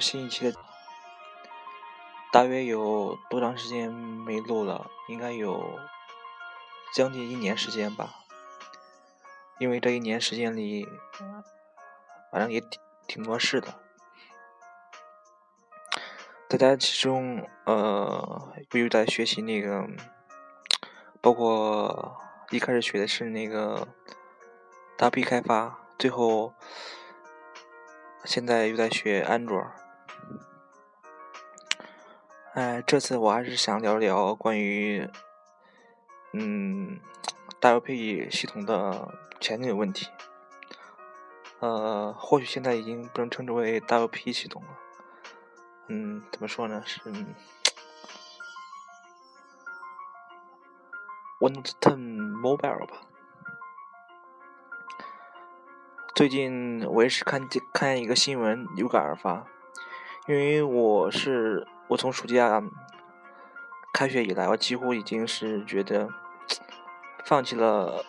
新一期的，大约有多长时间没录了？应该有将近一年时间吧。因为这一年时间里，反正也挺挺多事的。大家其中，呃，不又在学习那个，包括一开始学的是那个 W 开发，最后现在又在学安卓。哎，这次我还是想聊聊关于，嗯，WP 系统的前景问题。呃，或许现在已经不能称之为 WP 系统了。嗯，怎么说呢？是 Windows 10 Mobile 吧。最近我也是看见看见一个新闻，有感而发。因为我是我从暑假开学以来，我几乎已经是觉得放弃了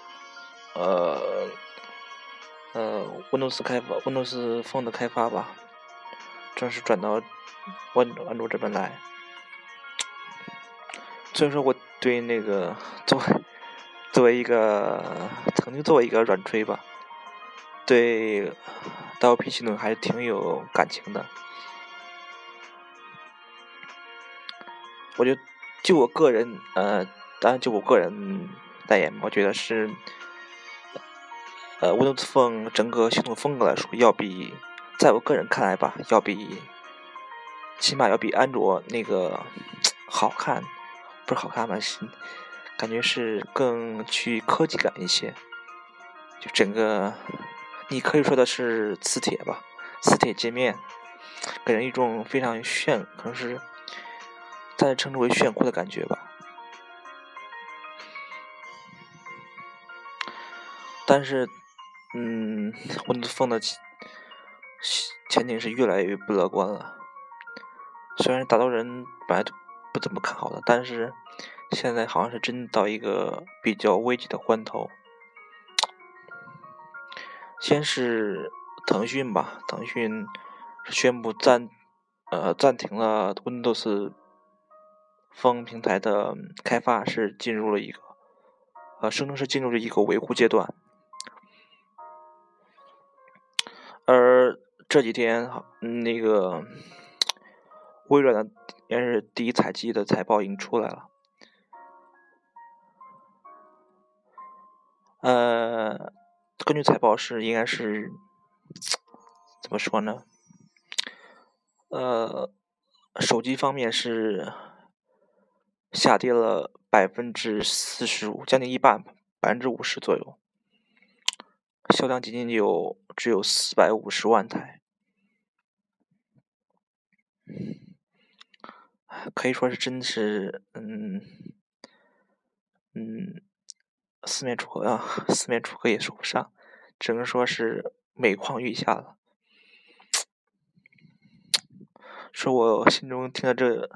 呃呃 Windows 开发 Windows Phone 的开发吧，正式转到。关安卓这边来，所以说我对那个作为作为一个曾经作为一个软吹吧，对 WP 系统还是挺有感情的。我就就我个人呃，当然就我个人代言，我觉得是呃 Windows Phone 整个系统风格来说，要比在我个人看来吧，要比。起码要比安卓那个好看，不是好看吧？是感觉是更去科技感一些。就整个，你可以说的是磁铁吧，磁铁界面，给人一种非常炫，可能是暂时称之为炫酷的感觉吧。但是，嗯，Windows Phone 的前景是越来越不乐观了。虽然打到人本来就不怎么看好的，但是现在好像是真到一个比较危急的关头。先是腾讯吧，腾讯宣布暂呃暂停了 Windows 风平台的开发，是进入了一个呃声称是进入了一个维护阶段。而这几天那个。微软的也是第一财季的财报已经出来了，呃，根据财报是应该是怎么说呢？呃，手机方面是下跌了百分之四十五，将近一半，百分之五十左右，销量仅仅有只有四百五十万台。可以说是真的是，嗯，嗯，四面楚歌啊，四面楚歌也说不上，只能说是每况愈下了。说我心中听到这，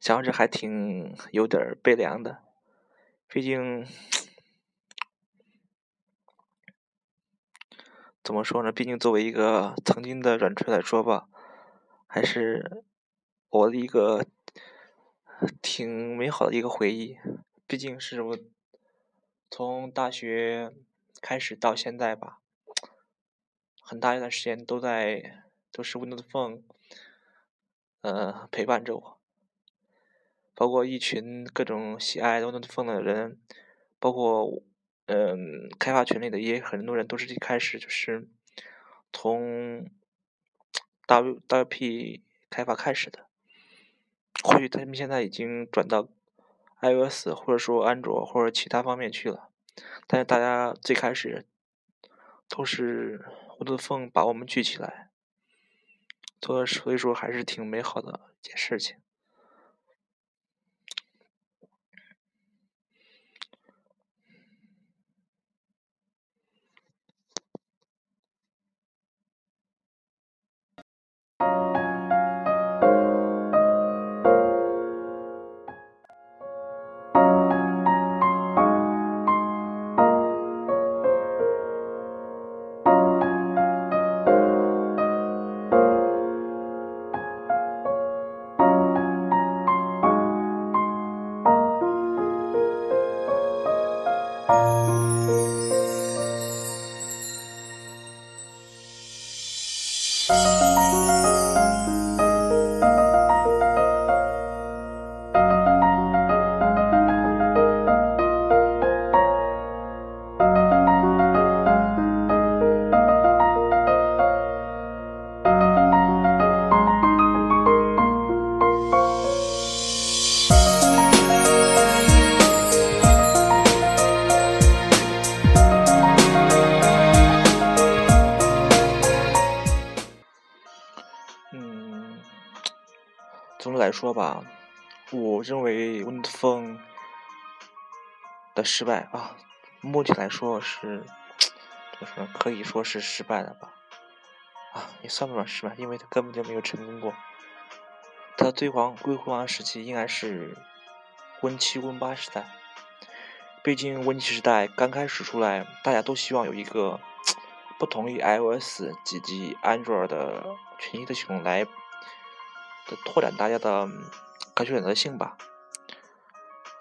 想着还挺有点悲凉的，毕竟，怎么说呢？毕竟作为一个曾经的软锤来说吧，还是我的一个。挺美好的一个回忆，毕竟是我从大学开始到现在吧，很大一段时间都在都是 Windows Phone，呃陪伴着我，包括一群各种喜爱 Windows Phone 的人，包括嗯开发群里的也很多人都是一开始就是从 W WP 开发开始的。或许他们现在已经转到 iOS 或者说安卓或者其他方面去了，但是大家最开始都是汪东风把我们聚起来，所所以说还是挺美好的一件事情。you 嗯，总的来说吧，我认为 winflo 的失败啊，目前来说是怎么说呢？可以说是失败了吧？啊，也算不上失败，因为它根本就没有成功过。它最黄辉煌时期应该是 Win 七、Win 八时代。毕竟 Win 七时代刚开始出来，大家都希望有一个不同于 iOS 以及 Android 的全新的系统来拓展大家的可选择性吧。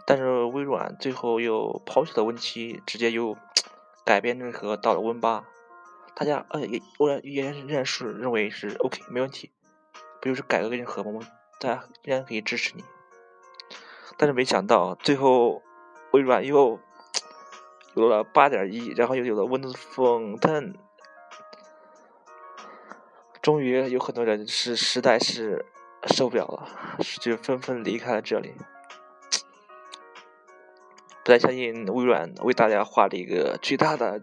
但是微软最后又抛弃了 Win 七，直接又改变内核到了 Win 八。大家呃也微软依然仍然是认为是 OK 没问题，不就是改个任何吗？大家依然可以支持你。但是没想到最后。微软又 有了八点一，然后又有了 Windows Phone Ten，终于有很多人是实在是受不了了，就纷纷离开了这里。不太相信微软为大家画了一个巨大的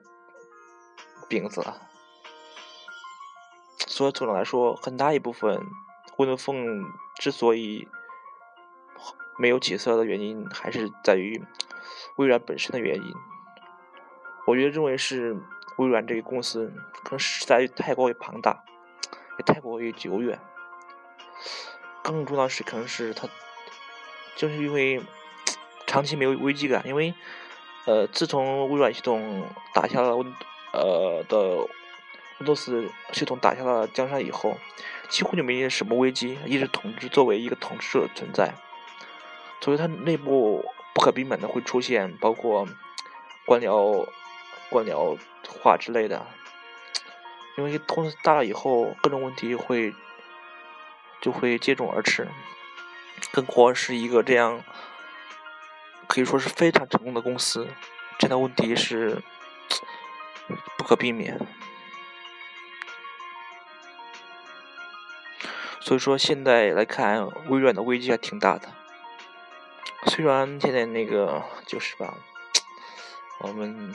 饼子。所以总的来说，很大一部分 Windows Phone 之所以没有起色的原因，还是在于。微软本身的原因，我觉得认为是微软这个公司可能实在太过于庞大，过于久远。更重要的是，可能是他就是因为长期没有危机感，因为呃，自从微软系统打下了呃的 Windows 系统打下了江山以后，几乎就没有什么危机，一直统治作为一个统治者存在，所以它内部。不可避免的会出现，包括官僚、官僚化之类的，因为公司大了以后，各种问题会就会接踵而至。更何况是一个这样可以说是非常成功的公司，这样的问题是不可避免。所以说，现在来看，微软的危机还挺大的。虽然现在那个就是吧，我们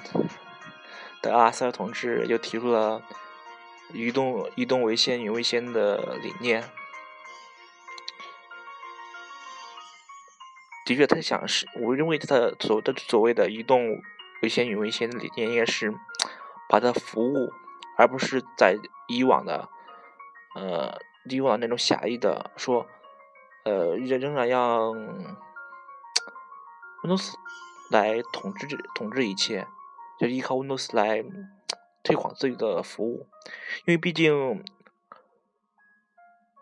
的阿塞尔同志又提出了移动移动为先、云为先的理念，的确，他想是，我认为他所的所谓的移动为先、云为先的理念，应该是把它服务，而不是在以往的呃以往那种狭义的说，呃仍仍然让。Windows 来统治统治一切，就依靠 Windows 来推广自己的服务，因为毕竟，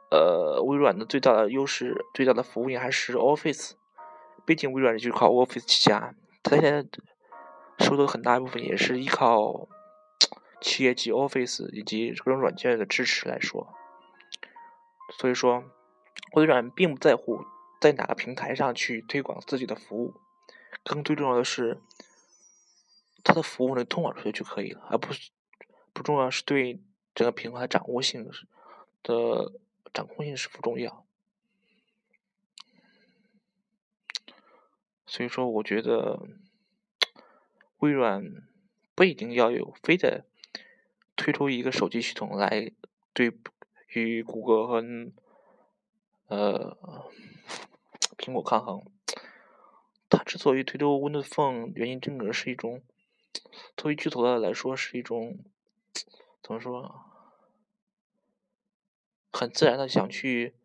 呃，微软的最大的优势、最大的服务业还是 Office，毕竟微软就是靠 Office 起家，它现在收的很大一部分也是依靠企业级 Office 以及各种软件的支持来说，所以说，微软并不在乎在哪个平台上去推广自己的服务。更最重要的是，它的服务能通往出去就可以了，而不是不重要是对整个平台掌握性的掌控性是否重要。所以说，我觉得微软不一定要有非得推出一个手机系统来对与谷歌和呃苹果抗衡。它之所以推出 Windows Phone，原因真的是一种，作为巨头的来说是一种，怎么说，很自然的想去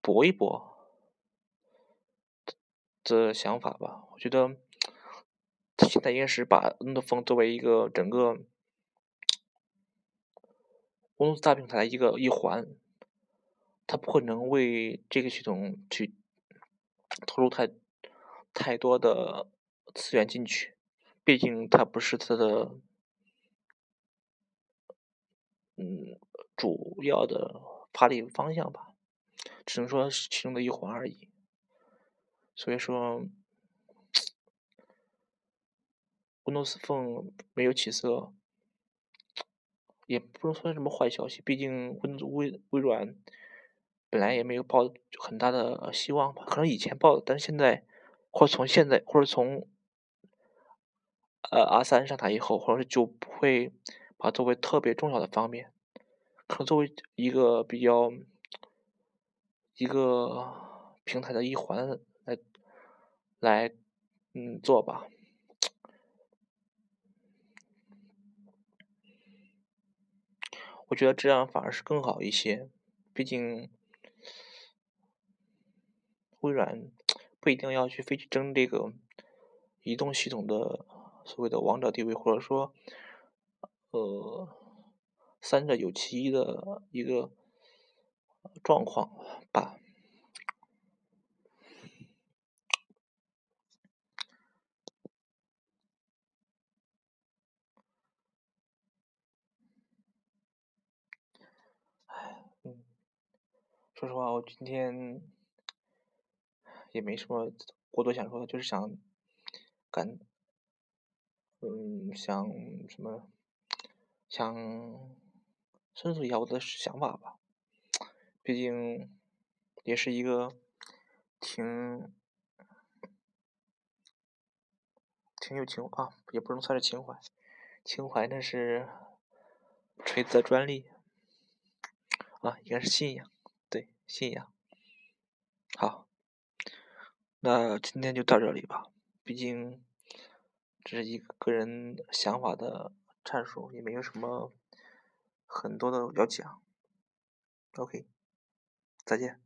搏一搏的想法吧。我觉得，它现在应该是把乐蜂作为一个整个公司大平台一个一环，它不可能为这个系统去投入太。太多的资源进去，毕竟它不是它的，嗯，主要的发力方向吧，只能说是其中的一环而已。所以说，Windows Phone 没有起色，也不能算什么坏消息。毕竟微微微软本来也没有抱很大的希望吧，可能以前抱的，但是现在。或者从现在，或者从呃 R 三上台以后，或者是就不会把作为特别重要的方面，可能作为一个比较一个平台的一环来来嗯做吧。我觉得这样反而是更好一些，毕竟微软不一定要去非去争这个移动系统的所谓的王者地位，或者说呃三者有其一的一个状况吧。说实话，我今天也没什么过多想说的，就是想感，嗯，想什么，想申诉一下我的想法吧。毕竟也是一个挺挺有情啊，也不能算是情怀，情怀那是锤子的专利啊，应该是信仰。对，信仰。好，那今天就到这里吧。毕竟这是一个个人想法的阐述，也没有什么很多的要讲。OK，再见。